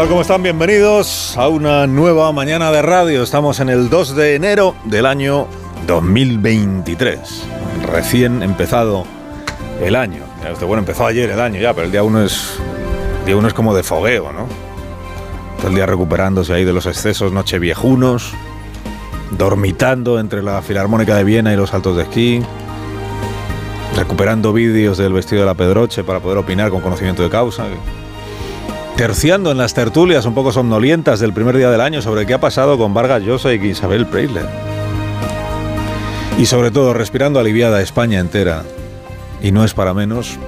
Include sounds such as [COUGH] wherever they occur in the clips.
Tal? ¿Cómo están? Bienvenidos a una nueva mañana de radio. Estamos en el 2 de enero del año 2023. Recién empezado el año. Usted, bueno, empezó ayer el año ya, pero el día 1 es, el día uno es como de fogueo, ¿no? Todo el día recuperándose ahí de los excesos nocheviejunos, dormitando entre la Filarmónica de Viena y los saltos de esquí, recuperando vídeos del vestido de la Pedroche para poder opinar con conocimiento de causa terciando en las tertulias un poco somnolientas del primer día del año sobre qué ha pasado con Vargas Llosa y Isabel Preisler. Y sobre todo respirando aliviada España entera. Y no es para menos,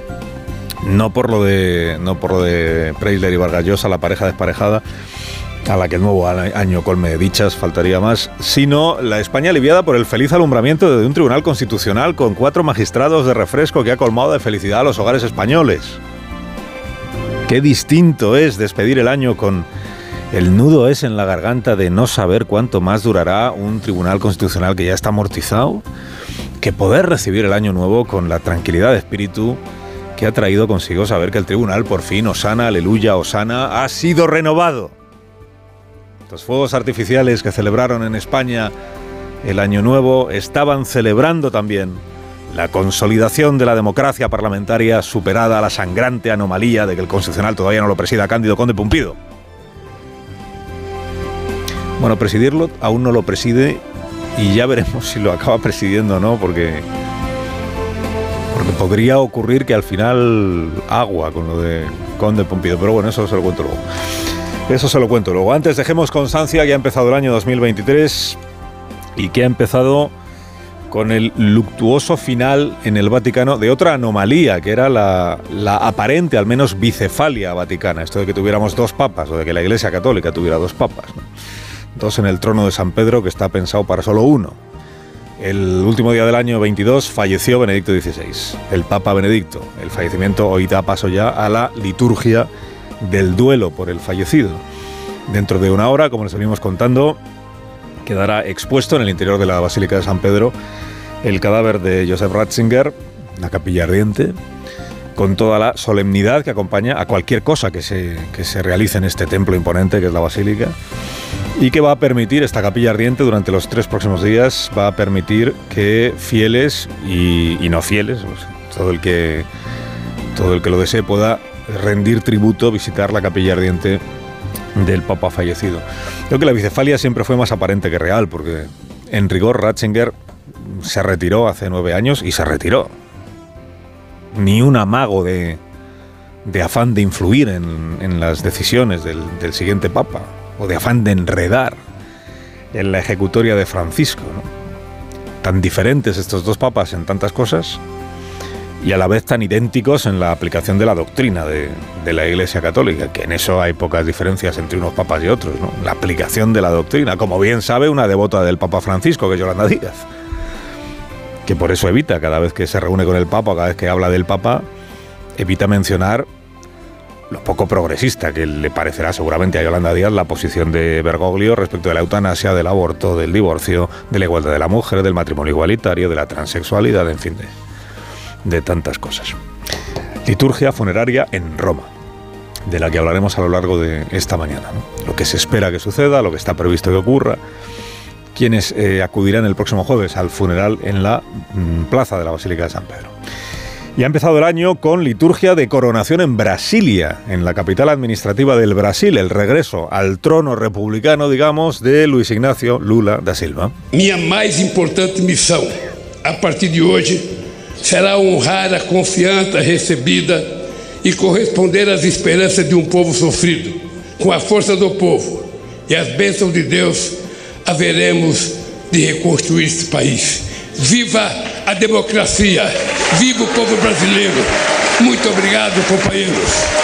no por lo de, no por lo de Preisler y Vargas Llosa, la pareja desparejada, a la que el nuevo año colme de dichas, faltaría más, sino la España aliviada por el feliz alumbramiento de un tribunal constitucional con cuatro magistrados de refresco que ha colmado de felicidad a los hogares españoles. Qué distinto es despedir el año con el nudo es en la garganta de no saber cuánto más durará un tribunal constitucional que ya está amortizado, que poder recibir el año nuevo con la tranquilidad de espíritu que ha traído consigo saber que el tribunal por fin, Osana, aleluya, Osana, ha sido renovado. Los fuegos artificiales que celebraron en España el año nuevo estaban celebrando también la consolidación de la democracia parlamentaria superada la sangrante anomalía de que el Constitucional todavía no lo presida Cándido Conde Pumpido. Bueno, presidirlo aún no lo preside y ya veremos [LAUGHS] si lo acaba presidiendo o no, porque, porque podría ocurrir que al final agua con lo de Conde Pumpido. Pero bueno, eso se lo cuento luego. Eso se lo cuento luego. Antes dejemos constancia que ha empezado el año 2023 y que ha empezado con el luctuoso final en el Vaticano de otra anomalía, que era la, aparente, al menos, bicefalia vaticana, esto de que tuviéramos dos papas, o de que la Iglesia Católica tuviera dos papas. Dos en el trono de San Pedro, que está pensado para solo uno. El último día del año 22 falleció Benedicto XVI, el Papa Benedicto. El fallecimiento hoy da paso ya a la liturgia del duelo por el fallecido. Dentro de una hora, como les venimos contando, quedará expuesto en el interior de la Basílica de San Pedro el cadáver de Joseph Ratzinger, la capilla ardiente, con toda la solemnidad que acompaña a cualquier cosa que se, se realice en este templo imponente que es la basílica y que va a permitir, esta capilla ardiente durante los tres próximos días, va a permitir que fieles y, no fieles, todo, el que, todo el que lo desee pueda rendir tributo, visitar la capilla ardiente del Papa fallecido. Creo que la bicefalia siempre fue más aparente que real, porque en rigor Ratzinger se retiró hace nueve años y se retiró. Ni un amago de, de afán de influir en, las decisiones del, del, siguiente Papa, o de afán de enredar en la ejecutoria de Francisco. Tan diferentes estos dos papas en tantas cosas, y a la vez tan idénticos en la aplicación de la doctrina de, la Iglesia Católica, que en eso hay pocas diferencias entre unos papas y otros, ¿no? La aplicación de la doctrina, como bien sabe una devota del Papa Francisco, que es Yolanda Díaz, que por eso evita, cada vez que se reúne con el Papa, cada vez que habla del Papa, evita mencionar lo poco progresista que le parecerá seguramente a Yolanda Díaz la posición de Bergoglio respecto de la eutanasia, del aborto, del divorcio, de la igualdad de la mujer, del matrimonio igualitario, de la transexualidad, en fin, de de tantas cosas. Liturgia funeraria en Roma, de la que hablaremos a lo largo de esta mañana. Lo que se espera que suceda, lo que está previsto que ocurra, quienes eh, acudirán el próximo jueves al funeral en la mm, plaza de la Basílica de San Pedro. Y ha empezado el año con liturgia de coronación en Brasilia, en la capital administrativa del Brasil, el regreso al trono republicano, digamos, de Luis Ignacio Lula da Silva. Mi más importante misión a partir de hoy será honrar a confiança recebida e corresponder às esperanças de um povo sofrido. Com a força do povo e as bênçãos de Deus, haveremos de reconstruir este país. Viva a democracia! Viva o povo brasileiro! Muito obrigado, companheiros.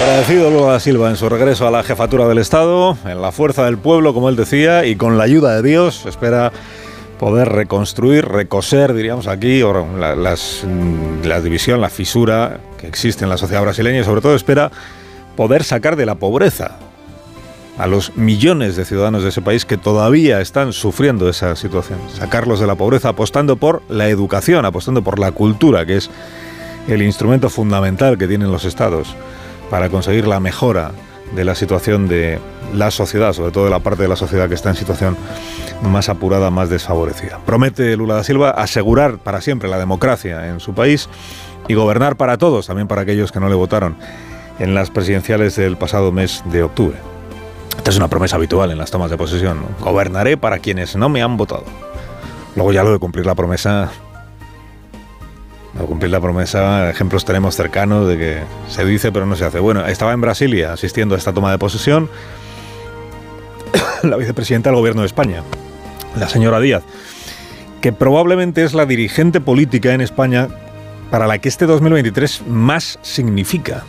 Agradecido Lula da Silva en su regreso a la jefatura del Estado, en la fuerza del pueblo, como él decía, y con la ayuda de Dios, espera poder reconstruir, recoser, diríamos aquí, la, las, la división, la fisura que existe en la sociedad brasileña y sobre todo espera poder sacar de la pobreza a los millones de ciudadanos de ese país que todavía están sufriendo esa situación. Sacarlos de la pobreza apostando por la educación, apostando por la cultura, que es el instrumento fundamental que tienen los estados para conseguir la mejora de la situación de la sociedad, sobre todo de la parte de la sociedad que está en situación más apurada, más desfavorecida. Promete Lula da Silva asegurar para siempre la democracia en su país y gobernar para todos, también para aquellos que no le votaron en las presidenciales del pasado mes de octubre. Esta es una promesa habitual en las tomas de posesión. Gobernaré para quienes no me han votado. Luego ya lo de cumplir la promesa cumplir la promesa, ejemplos tenemos cercanos de que se dice pero no se hace. Bueno, estaba en Brasilia asistiendo a esta toma de posesión [COUGHS] la vicepresidenta del gobierno de España, la señora Díaz, que probablemente es la dirigente política en España para la que este 2023 más significa.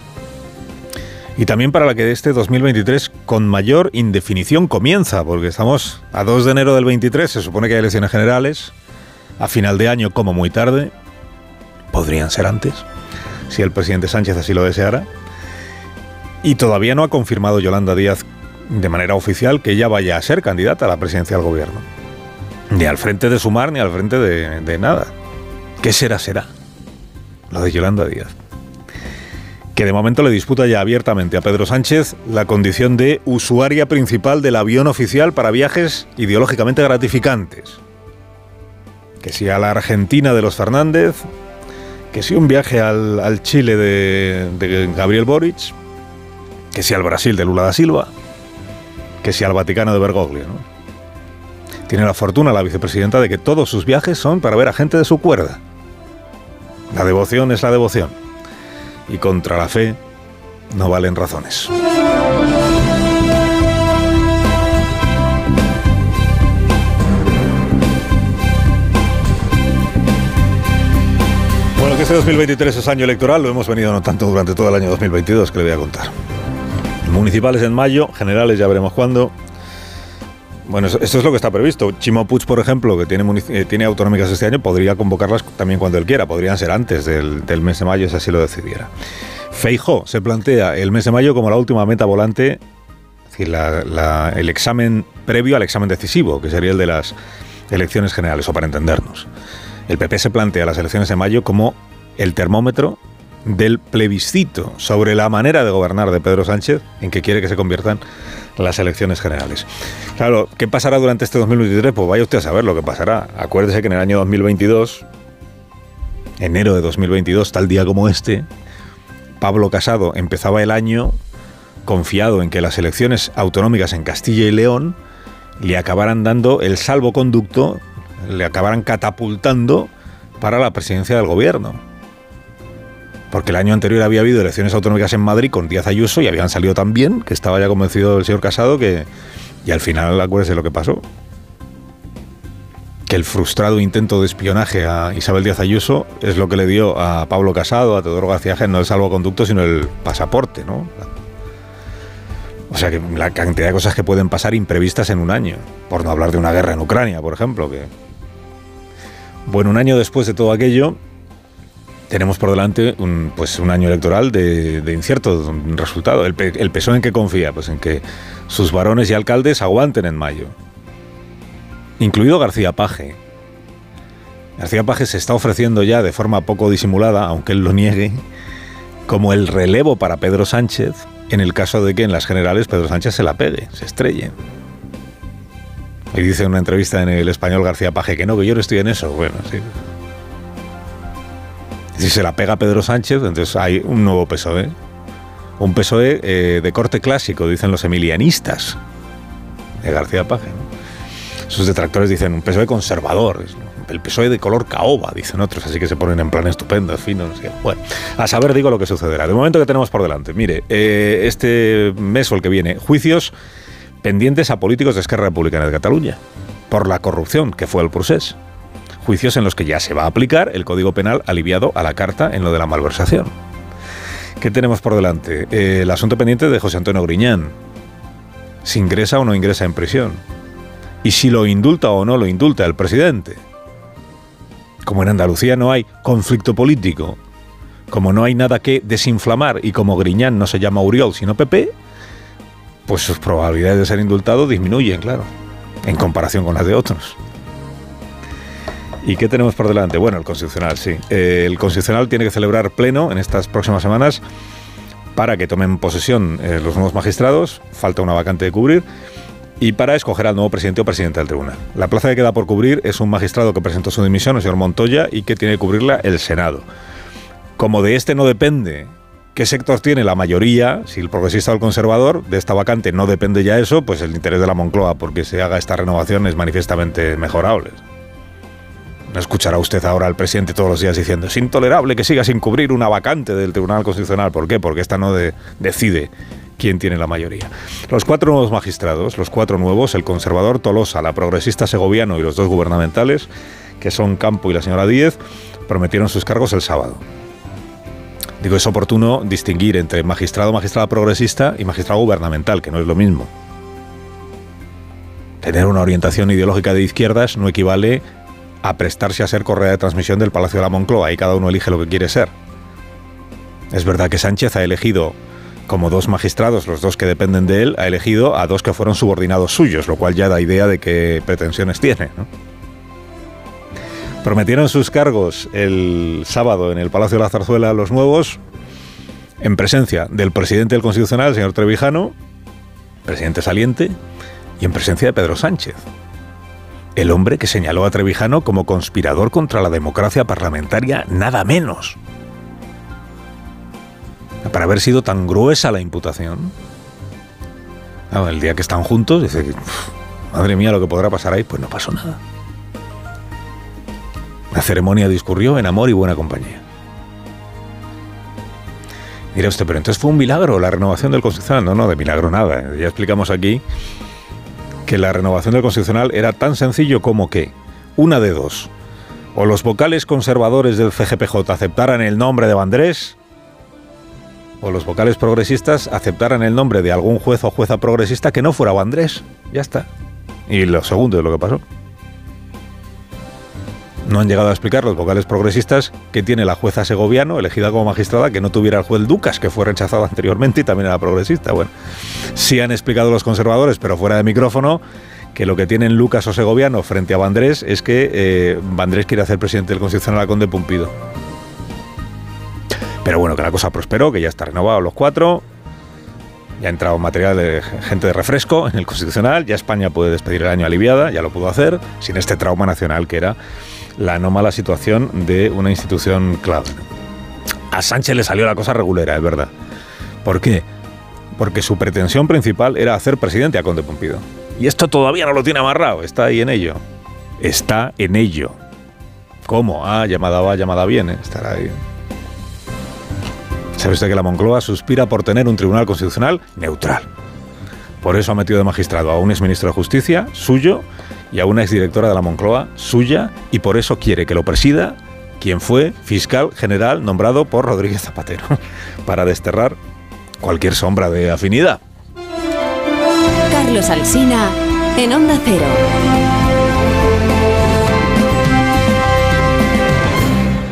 Y también para la que este 2023 con mayor indefinición comienza, porque estamos a 2 de enero del 23, se supone que hay elecciones generales, a final de año como muy tarde, podrían ser antes, si el presidente Sánchez así lo deseara. Y todavía no ha confirmado Yolanda Díaz de manera oficial que ella vaya a ser candidata a la presidencia del gobierno. Ni al frente de Sumar ni al frente de, de nada. ¿Qué será, será? Lo de Yolanda Díaz. Que de momento le disputa ya abiertamente a Pedro Sánchez la condición de usuaria principal del avión oficial para viajes ideológicamente gratificantes. Que si a la Argentina de los Fernández que si un viaje al, Chile de, Gabriel Boric, que si al Brasil de Lula da Silva, que si al Vaticano de Bergoglio. Tiene la fortuna la vicepresidenta de que todos sus viajes son para ver a gente de su cuerda. La devoción es la devoción. Y contra la fe no valen razones. Este 2023 es año electoral, lo hemos venido notando durante todo el año 2022, que le voy a contar. Municipales en mayo, generales ya veremos cuándo. Bueno, esto es lo que está previsto. Chimo por ejemplo, que tiene, eh, autonómicas este año, podría convocarlas también cuando él quiera. Podrían ser antes del, mes de mayo, si así lo decidiera. Feijó se plantea el mes de mayo como la última meta volante, es decir, el examen previo al examen decisivo, que sería el de las elecciones generales, o para entendernos. El PP se plantea las elecciones de mayo como el termómetro del plebiscito sobre la manera de gobernar de Pedro Sánchez en que quiere que se conviertan las elecciones generales. Claro, ¿qué pasará durante este 2023? Pues vaya usted a saber lo que pasará. Acuérdese que en el año 2022, enero de 2022, tal día como este, Pablo Casado empezaba el año confiado en que las elecciones autonómicas en Castilla y León le acabaran dando el salvoconducto, le acabaran catapultando para la presidencia del gobierno porque el año anterior había habido elecciones autonómicas en Madrid con Díaz Ayuso y habían salido tan bien que estaba ya convencido el señor Casado que... Y al final, acuérdese lo que pasó. Que el frustrado intento de espionaje a Isabel Díaz Ayuso es lo que le dio a Pablo Casado, a Teodoro García no el salvoconducto, sino el pasaporte, ¿no? O sea que la cantidad de cosas que pueden pasar imprevistas en un año. Por no hablar de una guerra en Ucrania, por ejemplo, que... Bueno, un año después de todo aquello, tenemos por delante un, pues un año electoral de, incierto resultado. El, el PSOE en qué confía? Pues en que sus varones y alcaldes aguanten en mayo. Incluido García Paje. García Paje se está ofreciendo ya de forma poco disimulada, aunque él lo niegue, como el relevo para Pedro Sánchez en el caso de que en las generales Pedro Sánchez se la pegue, se estrelle. Y dice en una entrevista en el español García Paje que no, que yo no estoy en eso. Bueno, sí. Si se la pega Pedro Sánchez, entonces hay un nuevo PSOE. Un PSOE eh, de corte clásico, dicen los emilianistas de García Paje. Sus detractores dicen un PSOE conservador. El PSOE de color caoba, dicen otros, así que se ponen en plan estupendo, fino, no sé. Bueno, a saber digo lo que sucederá. De momento que tenemos por delante, mire, eh, este mes o el que viene, juicios pendientes a políticos de Esquerra Republicana de Cataluña por la corrupción que fue el procés juicios en los que ya se va a aplicar el Código Penal aliviado a la carta en lo de la malversación. ¿Qué tenemos por delante? El asunto pendiente de José Antonio Griñán. Si ingresa o no ingresa en prisión. Y si lo indulta o no lo indulta el presidente. Como en Andalucía no hay conflicto político, como no hay nada que desinflamar y como Griñán no se llama Uriol sino Pepe, pues sus probabilidades de ser indultado disminuyen, claro, en comparación con las de otros. ¿Y qué tenemos por delante? Bueno, el Constitucional, sí. Eh, el Constitucional tiene que celebrar pleno en estas próximas semanas para que tomen posesión eh, los nuevos magistrados, falta una vacante de cubrir, y para escoger al nuevo presidente o presidente del tribunal. La plaza que queda por cubrir es un magistrado que presentó su dimisión, el señor Montoya, y que tiene que cubrirla el Senado. Como de este no depende qué sector tiene la mayoría, si el progresista o el conservador, de esta vacante no depende ya eso, pues el interés de la Moncloa porque se haga esta renovación es manifiestamente mejorable. No escuchará usted ahora al presidente todos los días diciendo es intolerable que siga sin cubrir una vacante del Tribunal Constitucional. ¿Por qué? Porque esta no decide quién tiene la mayoría. Los cuatro nuevos magistrados, los cuatro nuevos, el conservador Tolosa, la progresista Segoviano y los dos gubernamentales, que son Campo y la señora Díez, prometieron sus cargos el sábado. Digo, es oportuno distinguir entre magistrado, magistrada progresista y magistrado gubernamental, que no es lo mismo. Tener una orientación ideológica de izquierdas no equivale a prestarse a ser correa de transmisión del Palacio de la Moncloa y cada uno elige lo que quiere ser. Es verdad que Sánchez ha elegido como dos magistrados, los dos que dependen de él, ha elegido a dos que fueron subordinados suyos, lo cual ya da idea de qué pretensiones tiene. Prometieron sus cargos el sábado en el Palacio de la Zarzuela los nuevos, en presencia del presidente del Constitucional, el señor Trevijano, presidente saliente, y en presencia de Pedro Sánchez el hombre que señaló a Trevijano como conspirador contra la democracia parlamentaria, nada menos. Para haber sido tan gruesa la imputación. el día que están juntos, dice, madre mía, lo que podrá pasar ahí, pues no pasó nada. La ceremonia discurrió en amor y buena compañía. Mira usted, pero entonces fue un milagro la renovación del Constitucional. No, no, de milagro nada. Ya explicamos aquí que la renovación del Constitucional era tan sencillo como que, una de dos, o los vocales conservadores del CGPJ aceptaran el nombre de Vandrés, o los vocales progresistas aceptaran el nombre de algún juez o jueza progresista que no fuera Vandrés. Ya está. Y lo segundo de lo que pasó. No han llegado a explicar los vocales progresistas que tiene la jueza segoviano, elegida como magistrada, que no tuviera el juez Ducas, que fue rechazado [LAUGHS] anteriormente y también era progresista. Bueno, sí han explicado los conservadores, pero fuera de micrófono, que lo que tienen Lucas o Segoviano frente a Vandrés es que eh, Vandrés quiere hacer presidente del Constitucional a Conde Pumpido. Pero bueno, que la cosa prosperó, que ya está renovado los cuatro. Ya ha entrado material de gente de refresco en el Constitucional. Ya España puede despedir el año aliviada, ya lo pudo hacer, sin este trauma nacional que era la anómala situación de una institución clave. A Sánchez le salió la cosa regulera, es verdad. ¿Por qué? Porque su pretensión principal era hacer presidente a Conde Pompido. Y esto todavía no lo tiene amarrado, está ahí en ello. Está en ello. ¿Cómo? Ah, llamada va, llamada viene. Estará ahí. ¿Sabe usted que la Moncloa suspira por tener un tribunal constitucional neutral? Por eso ha metido de magistrado a un exministro de Justicia, suyo, y a una exdirectora de la Moncloa, suya, y por eso quiere que lo presida quien fue fiscal general nombrado por Rodríguez Zapatero, [LAUGHS] para desterrar cualquier sombra de afinidad. Carlos Alsina, en Onda Cero.